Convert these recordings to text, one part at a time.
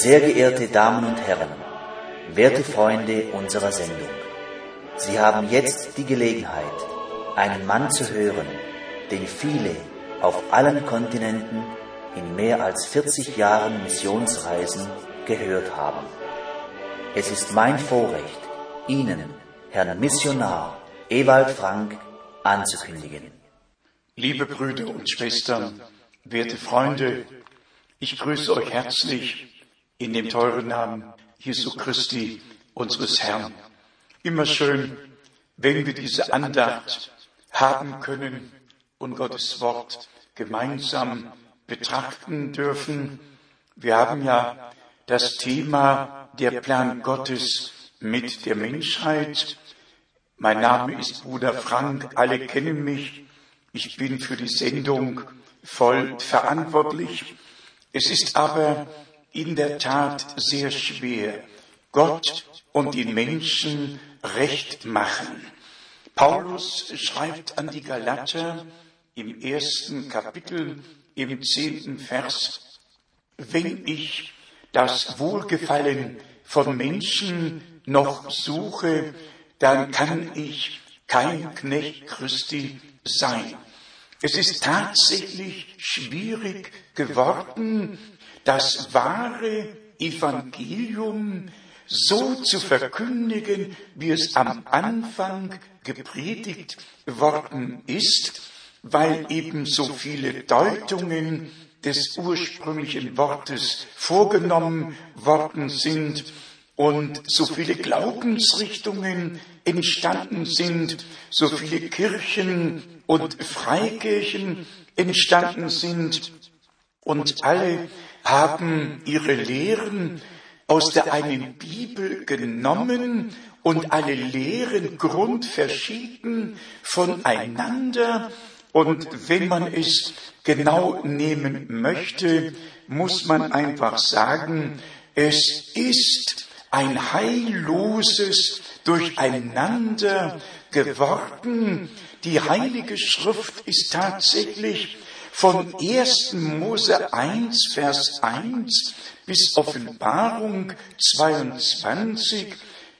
Sehr geehrte Damen und Herren, werte Freunde unserer Sendung, Sie haben jetzt die Gelegenheit, einen Mann zu hören, den viele auf allen Kontinenten in mehr als 40 Jahren Missionsreisen gehört haben. Es ist mein Vorrecht, Ihnen, Herrn Missionar Ewald Frank, anzukündigen. Liebe Brüder und Schwestern, werte Freunde, ich grüße euch herzlich in dem teuren Namen Jesu Christi, unseres Herrn. Immer schön, wenn wir diese Andacht haben können und Gottes Wort gemeinsam betrachten dürfen. Wir haben ja das Thema der Plan Gottes mit der Menschheit. Mein Name ist Bruder Frank, alle kennen mich. Ich bin für die Sendung voll verantwortlich. Es ist aber in der Tat sehr schwer, Gott und den Menschen recht machen. Paulus schreibt an die Galater im ersten Kapitel, im zehnten Vers, wenn ich das Wohlgefallen von Menschen noch suche, dann kann ich kein Knecht Christi sein. Es ist tatsächlich schwierig geworden, das wahre Evangelium so zu verkündigen, wie es am Anfang gepredigt worden ist, weil eben so viele Deutungen des ursprünglichen Wortes vorgenommen worden sind und so viele Glaubensrichtungen entstanden sind, so viele Kirchen und Freikirchen entstanden sind und alle haben ihre Lehren aus der einen Bibel genommen und alle Lehren grundverschieden voneinander. Und wenn man es genau nehmen möchte, muss man einfach sagen, es ist ein heilloses Durcheinander geworden. Die Heilige Schrift ist tatsächlich von 1. Mose 1, Vers 1 bis Offenbarung 22,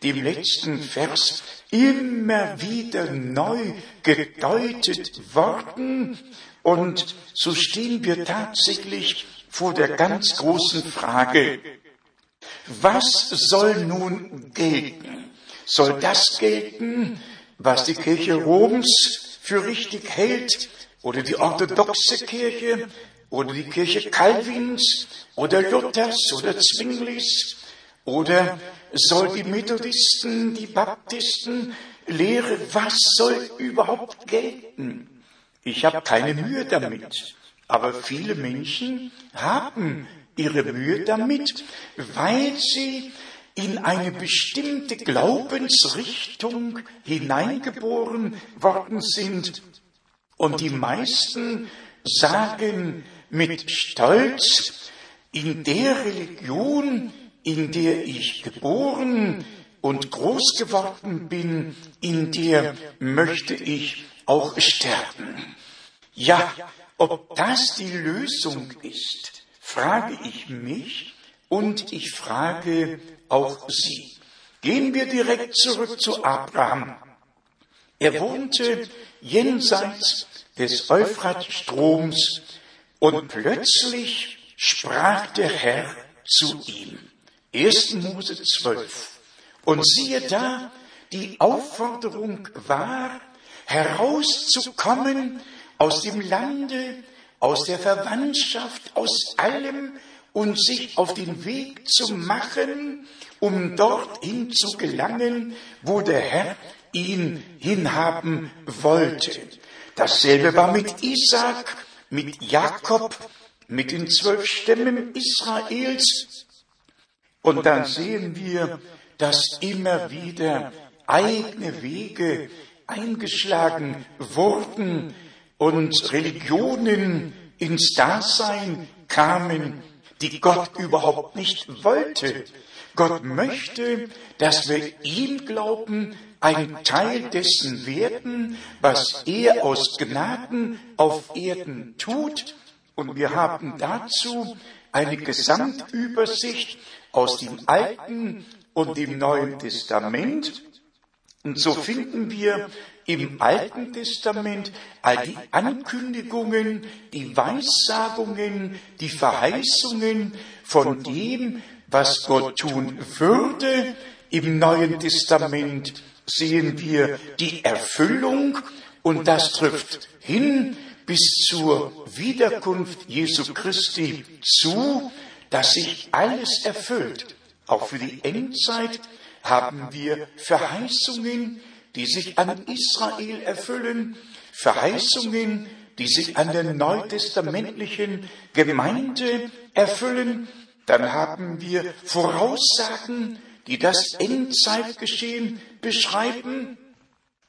dem letzten Vers, immer wieder neu gedeutet worden. Und so stehen wir tatsächlich vor der ganz großen Frage, was soll nun gelten? Soll das gelten, was die Kirche Roms für richtig hält? Oder die orthodoxe Kirche oder die Kirche Calvins oder Luthers oder Zwinglis oder soll die Methodisten, die Baptisten Lehre, was soll überhaupt gelten? Ich habe keine Mühe damit, aber viele Menschen haben ihre Mühe damit, weil sie in eine bestimmte Glaubensrichtung hineingeboren worden sind und die meisten sagen mit Stolz, in der Religion, in der ich geboren und groß geworden bin, in der möchte ich auch sterben. Ja, ob das die Lösung ist, frage ich mich und ich frage auch Sie. Gehen wir direkt zurück zu Abraham. Er wohnte jenseits des Euphratstroms und plötzlich sprach der Herr zu ihm. 1. Mose 12. Und siehe da, die Aufforderung war, herauszukommen aus dem Lande, aus der Verwandtschaft, aus allem und sich auf den Weg zu machen, um dorthin zu gelangen, wo der Herr ihn hinhaben wollte. Dasselbe war mit Isaac, mit Jakob, mit den zwölf Stämmen Israels. Und dann sehen wir, dass immer wieder eigene Wege eingeschlagen wurden und Religionen ins Dasein kamen, die Gott überhaupt nicht wollte. Gott möchte, dass wir ihm glauben, ein Teil dessen werden, was er aus Gnaden auf Erden tut. Und wir haben dazu eine Gesamtübersicht aus dem Alten und dem Neuen Testament. Und so finden wir im Alten Testament all die Ankündigungen, die Weissagungen, die Verheißungen von dem, was Gott tun würde. Im Neuen Testament sehen wir die Erfüllung und das trifft hin bis zur Wiederkunft Jesu Christi zu, dass sich alles erfüllt. Auch für die Endzeit haben wir Verheißungen, die sich an Israel erfüllen, Verheißungen, die sich an der neutestamentlichen Gemeinde erfüllen. Dann haben wir Voraussagen, die das Endzeitgeschehen beschreiben.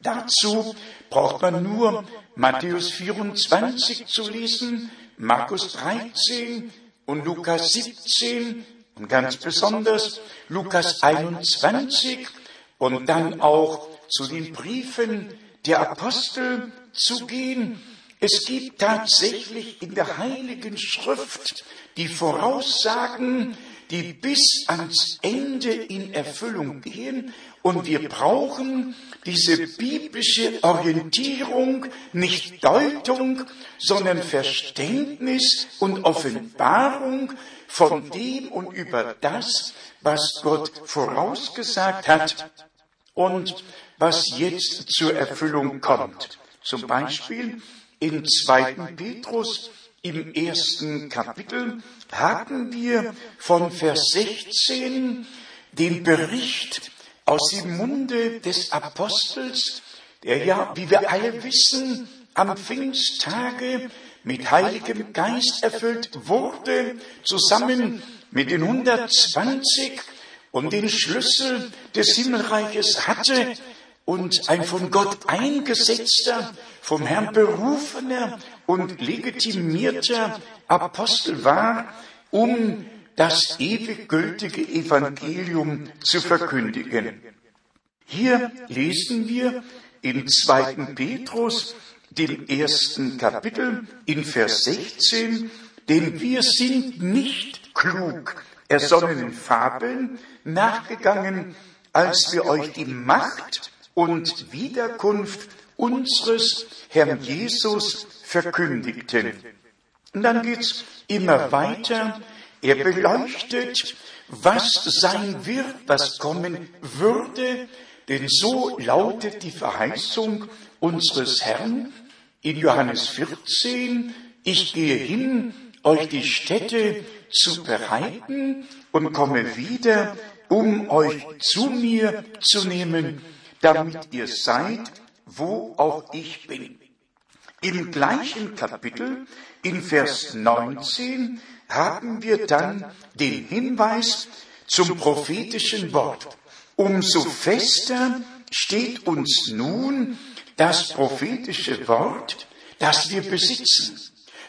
Dazu braucht man nur Matthäus 24 zu lesen, Markus 13 und Lukas 17 und ganz besonders Lukas 21 und dann auch zu den Briefen der Apostel zu gehen. Es gibt tatsächlich in der Heiligen Schrift die Voraussagen, die bis ans Ende in Erfüllung gehen. Und wir brauchen diese biblische Orientierung, nicht Deutung, sondern Verständnis und Offenbarung von dem und über das, was Gott vorausgesagt hat und was jetzt zur Erfüllung kommt. Zum Beispiel in 2. Petrus im ersten Kapitel haben wir von Vers 16 den Bericht aus dem Munde des Apostels, der ja, wie wir alle wissen, am Pfingsttage mit Heiligem Geist erfüllt wurde, zusammen mit den 120 und den Schlüssel des Himmelreiches hatte und ein von Gott eingesetzter, vom Herrn berufener und legitimierter Apostel war, um das ewig gültige Evangelium zu verkündigen. Hier lesen wir im zweiten Petrus, dem ersten Kapitel, in Vers 16, denn wir sind nicht klug ersonnenen Fabeln nachgegangen, als wir euch die Macht und Wiederkunft unseres Herrn Jesus verkündigten. Und dann geht's immer weiter. Er beleuchtet, was sein wird, was kommen würde, denn so lautet die Verheißung unseres Herrn in Johannes 14, ich gehe hin, euch die Städte zu bereiten und komme wieder, um euch zu mir zu nehmen, damit ihr seid, wo auch ich bin. Im gleichen Kapitel, in Vers 19, haben wir dann den Hinweis zum prophetischen Wort. Umso fester steht uns nun das prophetische Wort, das wir besitzen,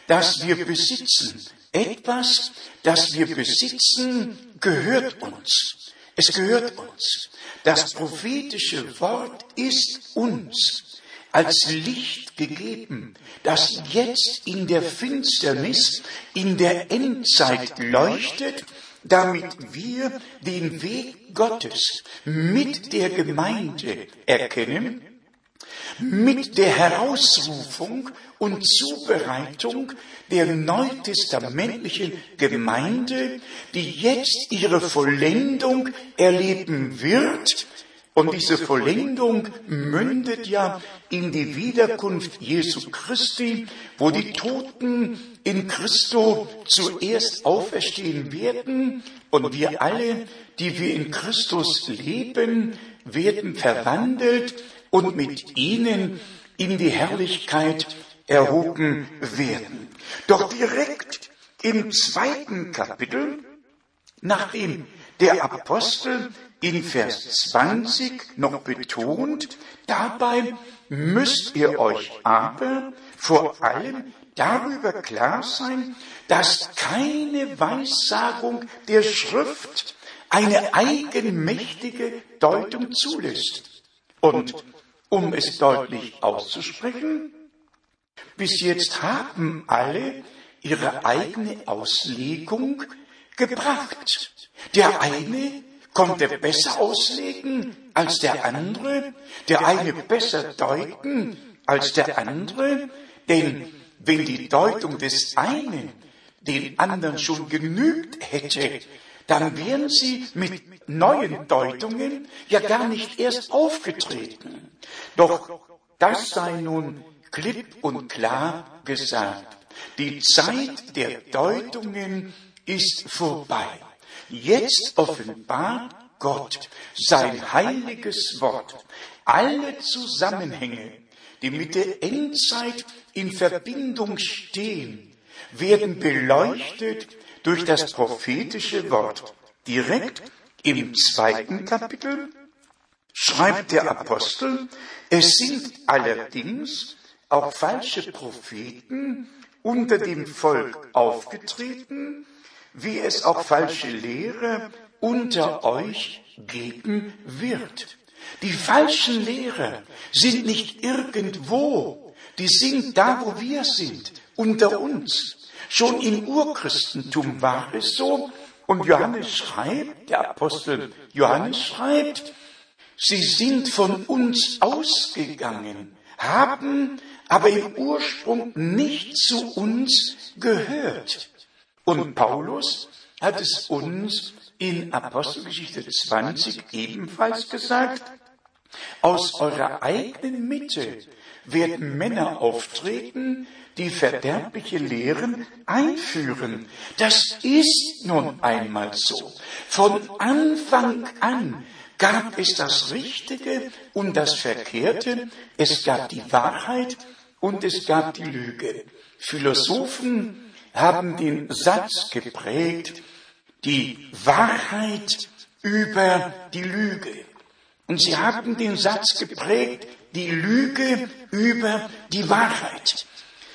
das wir besitzen. Etwas, das wir besitzen, gehört uns. Es gehört uns. Das prophetische Wort ist uns als Licht gegeben, das jetzt in der Finsternis, in der Endzeit leuchtet, damit wir den Weg Gottes mit der Gemeinde erkennen, mit der Herausrufung und Zubereitung der neutestamentlichen Gemeinde, die jetzt ihre Vollendung erleben wird. Und diese Vollendung mündet ja in die Wiederkunft Jesu Christi, wo die Toten in Christo zuerst auferstehen werden und wir alle, die wir in Christus leben, werden verwandelt und mit ihnen in die Herrlichkeit erhoben werden. Doch direkt im zweiten Kapitel, nachdem der Apostel in Vers 20 noch betont, dabei müsst ihr euch aber vor allem darüber klar sein, dass keine Weissagung der Schrift eine eigenmächtige Deutung zulässt. Und um es deutlich auszusprechen, bis jetzt haben alle, ihre eigene Auslegung gebracht. Der eine konnte besser auslegen als der andere, der eine besser deuten als der andere, denn wenn die Deutung des einen den anderen schon genügt hätte, dann wären sie mit neuen Deutungen ja gar nicht erst aufgetreten. Doch das sei nun klipp und klar gesagt. Die Zeit der Deutungen ist vorbei. Jetzt offenbart Gott sein heiliges Wort. Alle Zusammenhänge, die mit der Endzeit in Verbindung stehen, werden beleuchtet durch das prophetische Wort. Direkt im zweiten Kapitel schreibt der Apostel, es sind allerdings auch falsche Propheten unter dem Volk aufgetreten, wie es auch falsche Lehrer unter euch geben wird. Die falschen Lehrer sind nicht irgendwo, die sind da, wo wir sind, unter uns. Schon im Urchristentum war es so, und Johannes schreibt, der Apostel Johannes schreibt, sie sind von uns ausgegangen, haben aber im Ursprung nicht zu uns gehört. Und Paulus hat es uns in Apostelgeschichte 20 ebenfalls gesagt, aus eurer eigenen Mitte werden Männer auftreten, die verderbliche Lehren einführen. Das ist nun einmal so. Von Anfang an gab es das Richtige und das Verkehrte, es gab die Wahrheit und es gab die Lüge. Philosophen haben den Satz geprägt, die Wahrheit über die Lüge. Und sie haben den Satz geprägt, die Lüge über die Wahrheit.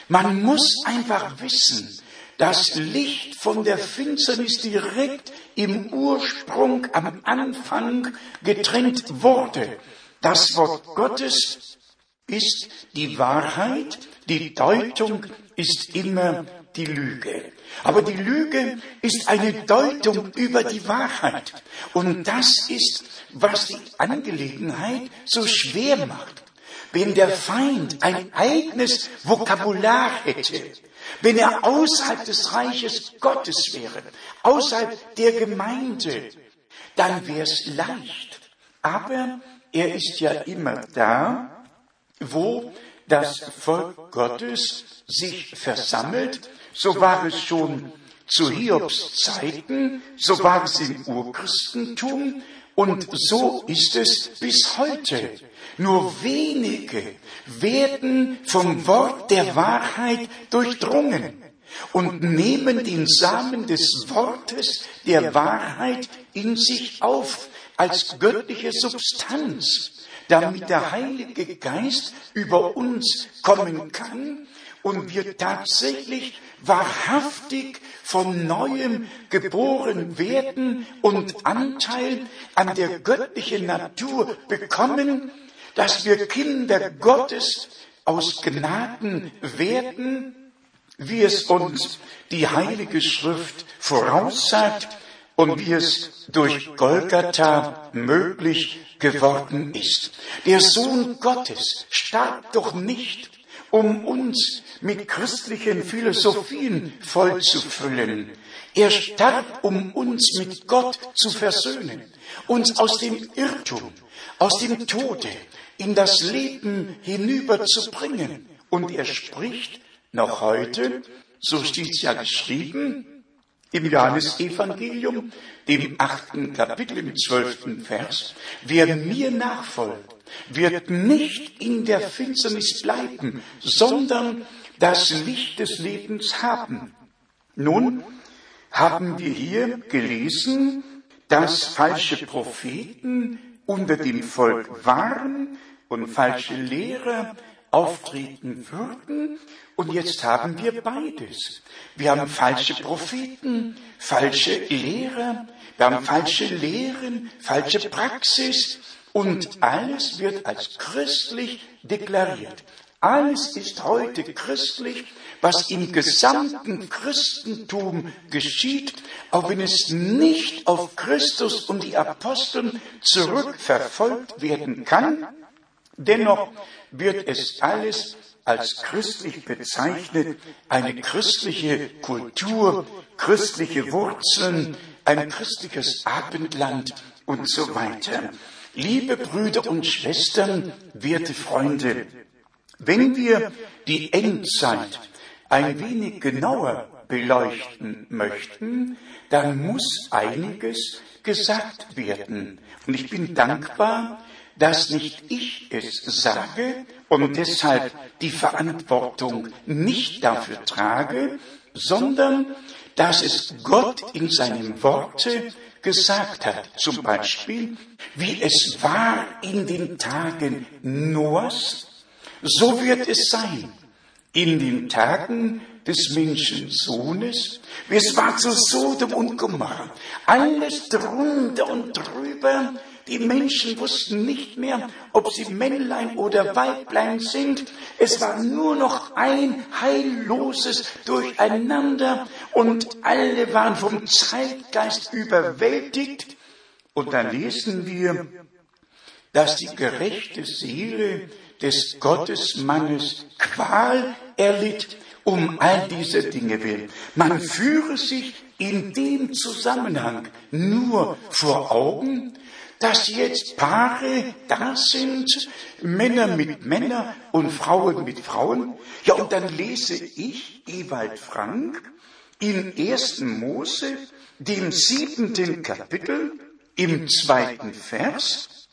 Man muss einfach wissen, das Licht von der Finsternis direkt im Ursprung am Anfang getrennt wurde. Das Wort Gottes ist die Wahrheit, die Deutung ist immer die Lüge. Aber die Lüge ist eine Deutung über die Wahrheit. Und das ist, was die Angelegenheit so schwer macht. Wenn der Feind ein eigenes Vokabular hätte, wenn er außerhalb des Reiches Gottes wäre, außerhalb der Gemeinde, dann wäre es leicht. Aber er ist ja immer da, wo das Volk Gottes sich versammelt so war es schon zu Hiobs Zeiten, so war es im Urchristentum und so ist es bis heute. Nur wenige werden vom Wort der Wahrheit durchdrungen und nehmen den Samen des Wortes der Wahrheit in sich auf als göttliche Substanz, damit der Heilige Geist über uns kommen kann und wir tatsächlich wahrhaftig von neuem geboren werden und Anteil an der göttlichen Natur bekommen, dass wir Kinder Gottes aus Gnaden werden, wie es uns die Heilige Schrift voraussagt und wie es durch Golgatha möglich geworden ist. Der Sohn Gottes starb doch nicht, um uns mit christlichen Philosophien vollzufüllen. Er starb, um uns mit Gott zu versöhnen, uns aus dem Irrtum, aus dem Tode in das Leben hinüberzubringen. Und er spricht noch heute, so steht es ja geschrieben, im Johannesevangelium, dem achten Kapitel, im zwölften Vers, wer mir nachfolgt, wird nicht in der Finsternis bleiben, sondern das Licht des Lebens haben. Nun haben wir hier gelesen, dass falsche Propheten unter dem Volk waren und falsche Lehrer auftreten würden. Und jetzt haben wir beides. Wir haben falsche Propheten, falsche Lehrer, wir haben falsche Lehren, falsche Praxis und alles wird als christlich deklariert. alles ist heute christlich, was im gesamten Christentum geschieht, auch wenn es nicht auf Christus und die Apostel zurückverfolgt werden kann, dennoch wird es alles als christlich bezeichnet, eine christliche Kultur, christliche Wurzeln, ein christliches Abendland und so weiter. Liebe Brüder und Schwestern, werte Freunde, wenn wir die Endzeit ein wenig genauer beleuchten möchten, dann muss einiges gesagt werden. Und ich bin dankbar, dass nicht ich es sage und deshalb die Verantwortung nicht dafür trage, sondern dass es Gott in seinem Worte gesagt hat. Zum Beispiel, wie es war in den Tagen Noahs, so wird es sein in den Tagen des Menschensohnes. Es war zu Sodom und Gomorra. Alles drunter und drüber. Die Menschen wussten nicht mehr, ob sie Männlein oder Weiblein sind. Es war nur noch ein heilloses Durcheinander und alle waren vom Zeitgeist überwältigt. Und dann lesen wir, dass die gerechte Seele des Gottesmannes Qual erlitt um all diese Dinge willen. Man führe sich in dem Zusammenhang nur vor Augen, dass jetzt Paare da sind, Männer mit Männern und Frauen mit Frauen. Ja, und dann lese ich, Ewald Frank, in 1. Mose, dem siebenten Kapitel, im zweiten Vers,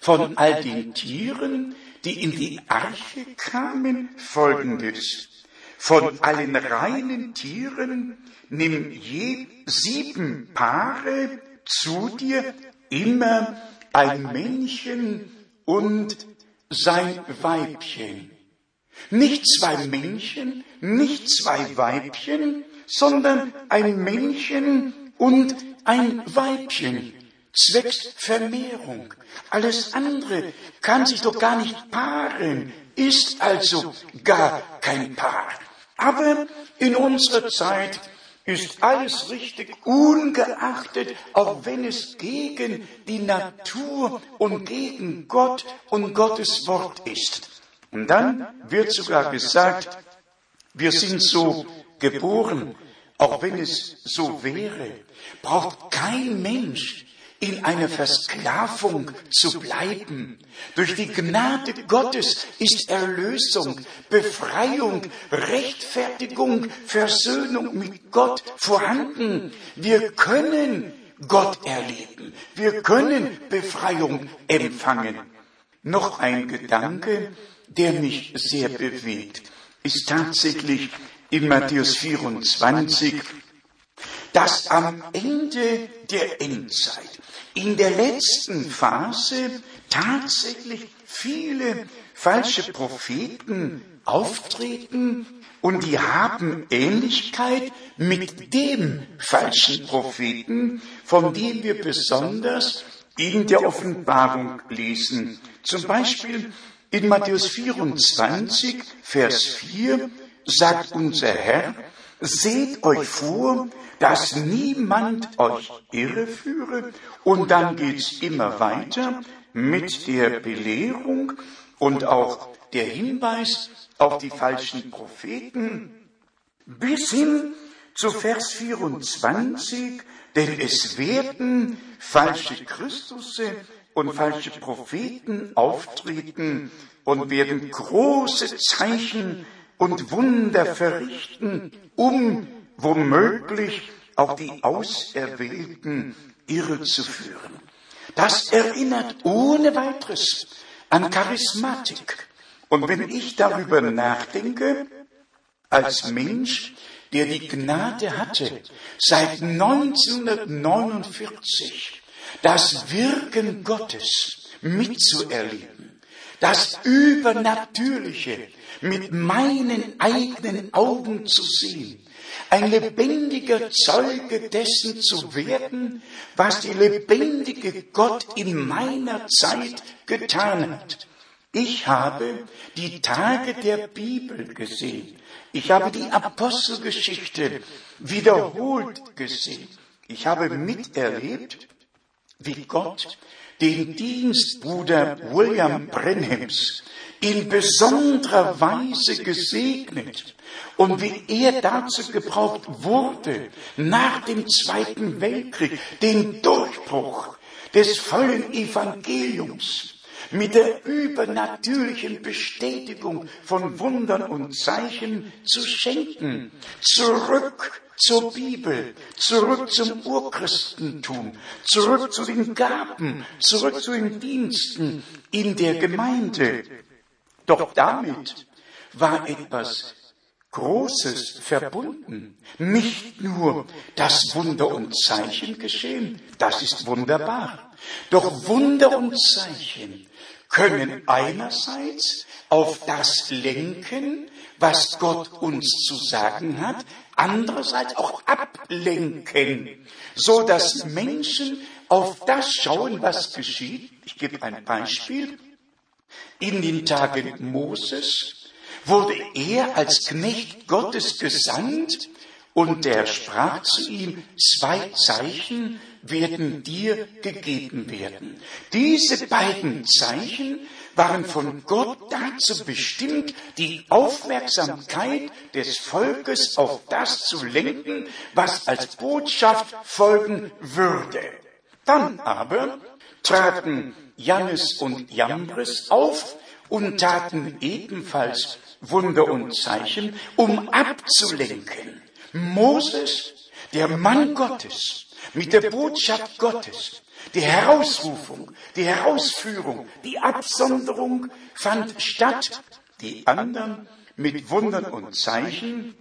von all den Tieren, die in die Arche kamen, folgendes. Von allen reinen Tieren nimm je sieben Paare zu dir, immer ein Männchen und sein Weibchen. Nicht zwei Männchen, nicht zwei Weibchen, sondern ein Männchen und ein Weibchen. Zwecks Vermehrung. Alles andere kann sich doch gar nicht paaren, ist also gar kein Paar. Aber in unserer Zeit ist alles richtig, ungeachtet, auch wenn es gegen die Natur und gegen Gott und Gottes Wort ist. Und dann wird sogar gesagt, wir sind so geboren, auch wenn es so wäre, braucht kein Mensch in einer Versklavung zu bleiben. Durch die Gnade Gottes ist Erlösung, Befreiung, Rechtfertigung, Versöhnung mit Gott vorhanden. Wir können Gott erleben. Wir können Befreiung empfangen. Noch ein Gedanke, der mich sehr bewegt, ist tatsächlich in Matthäus 24, dass am Ende der Endzeit in der letzten Phase tatsächlich viele falsche Propheten auftreten und die haben Ähnlichkeit mit dem falschen Propheten, von dem wir besonders in der Offenbarung lesen. Zum Beispiel in Matthäus 24, Vers 4 sagt unser Herr, seht euch vor, dass niemand euch irreführe. Und dann geht's immer weiter mit der Belehrung und auch der Hinweis auf die falschen Propheten bis hin zu Vers 24, denn es werden falsche Christusse und falsche Propheten auftreten und werden große Zeichen und Wunder verrichten, um womöglich auch die Auserwählten irrezuführen. Das erinnert ohne weiteres an Charismatik. Und wenn ich darüber nachdenke, als Mensch, der die Gnade hatte, seit 1949 das Wirken Gottes mitzuerleben, das Übernatürliche mit meinen eigenen Augen zu sehen, ein lebendiger Zeuge dessen zu werden, was der lebendige Gott in meiner Zeit getan hat. Ich habe die Tage der Bibel gesehen. Ich habe die Apostelgeschichte wiederholt gesehen. Ich habe miterlebt, wie Gott den Dienstbruder William Brenhams in besonderer Weise gesegnet und wie er dazu gebraucht wurde, nach dem Zweiten Weltkrieg den Durchbruch des vollen Evangeliums mit der übernatürlichen Bestätigung von Wundern und Zeichen zu schenken. Zurück zur Bibel, zurück zum Urchristentum, zurück zu den Gaben, zurück zu den Diensten in der Gemeinde. Doch damit war etwas Großes verbunden. Nicht nur das Wunder und Zeichen geschehen, das ist wunderbar. Doch Wunder und Zeichen können einerseits auf das lenken, was Gott uns zu sagen hat, andererseits auch ablenken, so dass Menschen auf das schauen, was geschieht. Ich gebe ein Beispiel. In den Tagen Moses wurde er als Knecht Gottes gesandt und der sprach zu ihm, zwei Zeichen werden dir gegeben werden. Diese beiden Zeichen waren von Gott dazu bestimmt, die Aufmerksamkeit des Volkes auf das zu lenken, was als Botschaft folgen würde. Dann aber traten Jannes und Jambres auf und taten ebenfalls Wunder und Zeichen, um abzulenken. Moses, der Mann Gottes, mit der Botschaft Gottes, die Herausrufung, die Herausführung, die Absonderung fand statt, die anderen mit Wundern und Zeichen,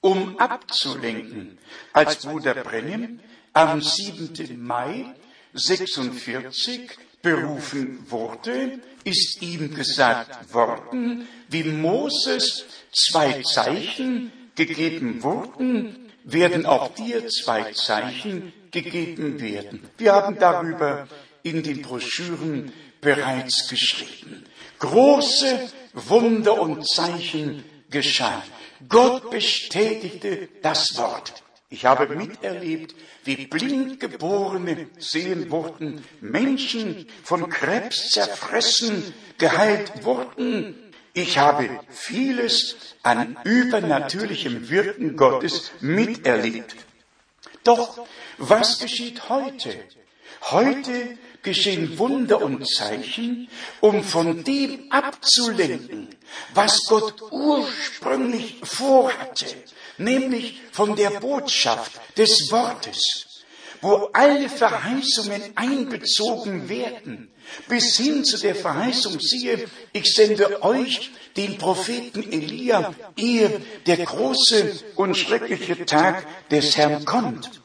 um abzulenken. Als Bruder Brennim am 7. Mai 46 berufen wurde, ist ihm gesagt worden, wie Moses zwei Zeichen gegeben wurden, werden auch dir zwei Zeichen gegeben werden. Wir haben darüber in den Broschüren bereits geschrieben. Große Wunder und Zeichen geschahen. Gott bestätigte das Wort. Ich habe miterlebt, wie Blindgeborene sehen wurden, Menschen von Krebs zerfressen, geheilt wurden. Ich habe vieles an übernatürlichem Wirken Gottes miterlebt. Doch was geschieht heute? Heute geschehen Wunder und Zeichen, um von dem abzulenken, was Gott ursprünglich vorhatte, nämlich von der Botschaft des Wortes, wo alle Verheißungen einbezogen werden, bis hin zu der Verheißung, siehe, ich sende euch den Propheten Elia, ehe der große und schreckliche Tag des Herrn kommt.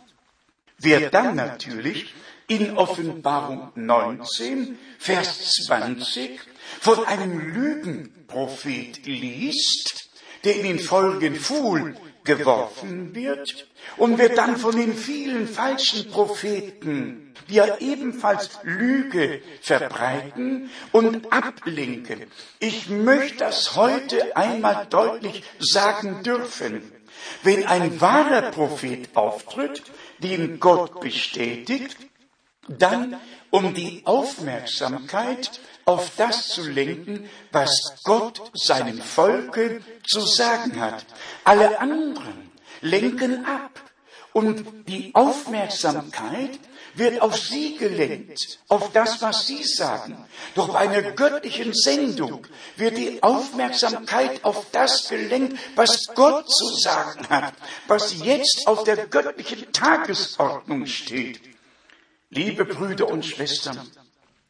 Wer dann natürlich in Offenbarung 19, Vers 20 von einem Lügenprophet liest, der in den Folgen Fuhl geworfen wird und wird dann von den vielen falschen Propheten, die ja ebenfalls Lüge verbreiten und ablenken. Ich möchte das heute einmal deutlich sagen dürfen. Wenn ein wahrer Prophet auftritt, den Gott bestätigt, dann um die Aufmerksamkeit auf das zu lenken, was Gott seinem Volke zu sagen hat. Alle anderen lenken ab und die Aufmerksamkeit wird auf sie gelenkt, auf das, was sie sagen. Doch bei einer göttlichen Sendung wird die Aufmerksamkeit auf das gelenkt, was Gott zu sagen hat, was jetzt auf der göttlichen Tagesordnung steht. Liebe Brüder und Schwestern,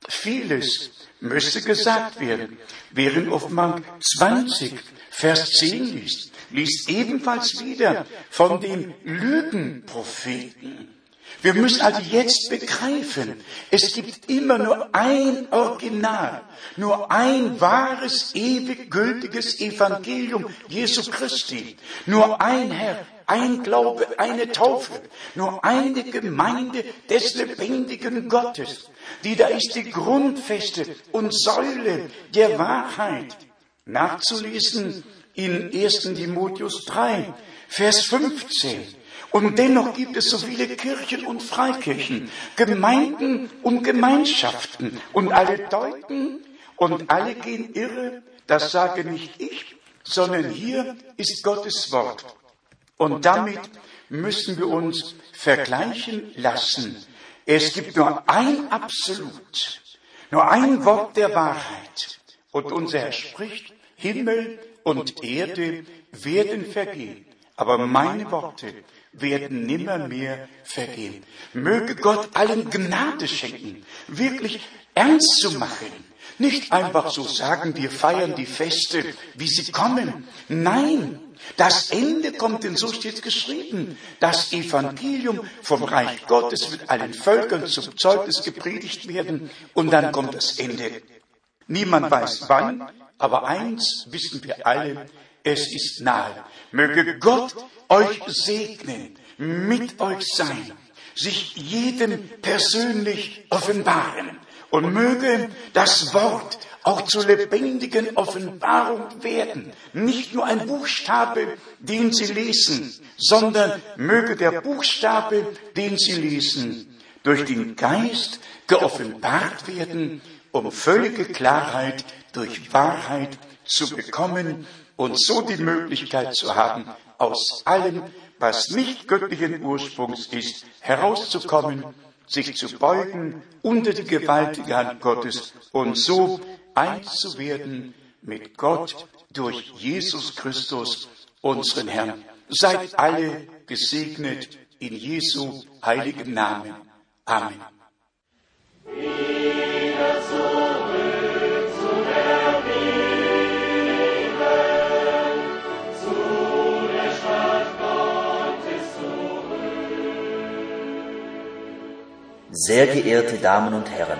vieles müsste gesagt werden. Wer in Offenbarung 20, Vers 10 liest, liest ebenfalls wieder von den Lügenpropheten. Wir müssen also jetzt begreifen, es gibt immer nur ein Original, nur ein wahres, ewig gültiges Evangelium Jesu Christi, nur ein Herr, ein Glaube, eine Taufe, nur eine Gemeinde des lebendigen Gottes. Die da ist die Grundfeste und Säule der Wahrheit. Nachzulesen in 1. Timotheus 3, Vers 15. Und dennoch gibt es so viele Kirchen und Freikirchen, Gemeinden und Gemeinschaften und alle deuten und alle gehen irre. Das sage nicht ich, sondern hier ist Gottes Wort. Und damit müssen wir uns vergleichen lassen. Es gibt nur ein Absolut, nur ein Wort der Wahrheit. Und unser Herr spricht, Himmel und Erde werden vergehen, aber meine Worte werden nimmermehr vergehen. Möge Gott allen Gnade schenken, wirklich ernst zu machen. Nicht einfach so sagen, wir feiern die Feste, wie sie kommen. Nein, das Ende kommt, denn so steht geschrieben. Das Evangelium vom Reich Gottes wird allen Völkern zum Zeugnis gepredigt werden und dann kommt das Ende. Niemand weiß wann, aber eins wissen wir alle, es ist nahe. Möge Gott euch segnen, mit euch sein, sich jedem persönlich offenbaren und möge das Wort auch zur lebendigen Offenbarung werden. Nicht nur ein Buchstabe, den Sie lesen, sondern möge der Buchstabe, den Sie lesen, durch den Geist geoffenbart werden, um völlige Klarheit durch Wahrheit zu bekommen und so die Möglichkeit zu haben, aus allem, was nicht göttlichen Ursprungs ist, herauszukommen, sich zu beugen unter die gewaltige Hand Gottes und so eins zu werden mit Gott durch Jesus Christus, unseren Herrn. Seid alle gesegnet in Jesu heiligem Namen. Amen. Sehr geehrte Damen und Herren,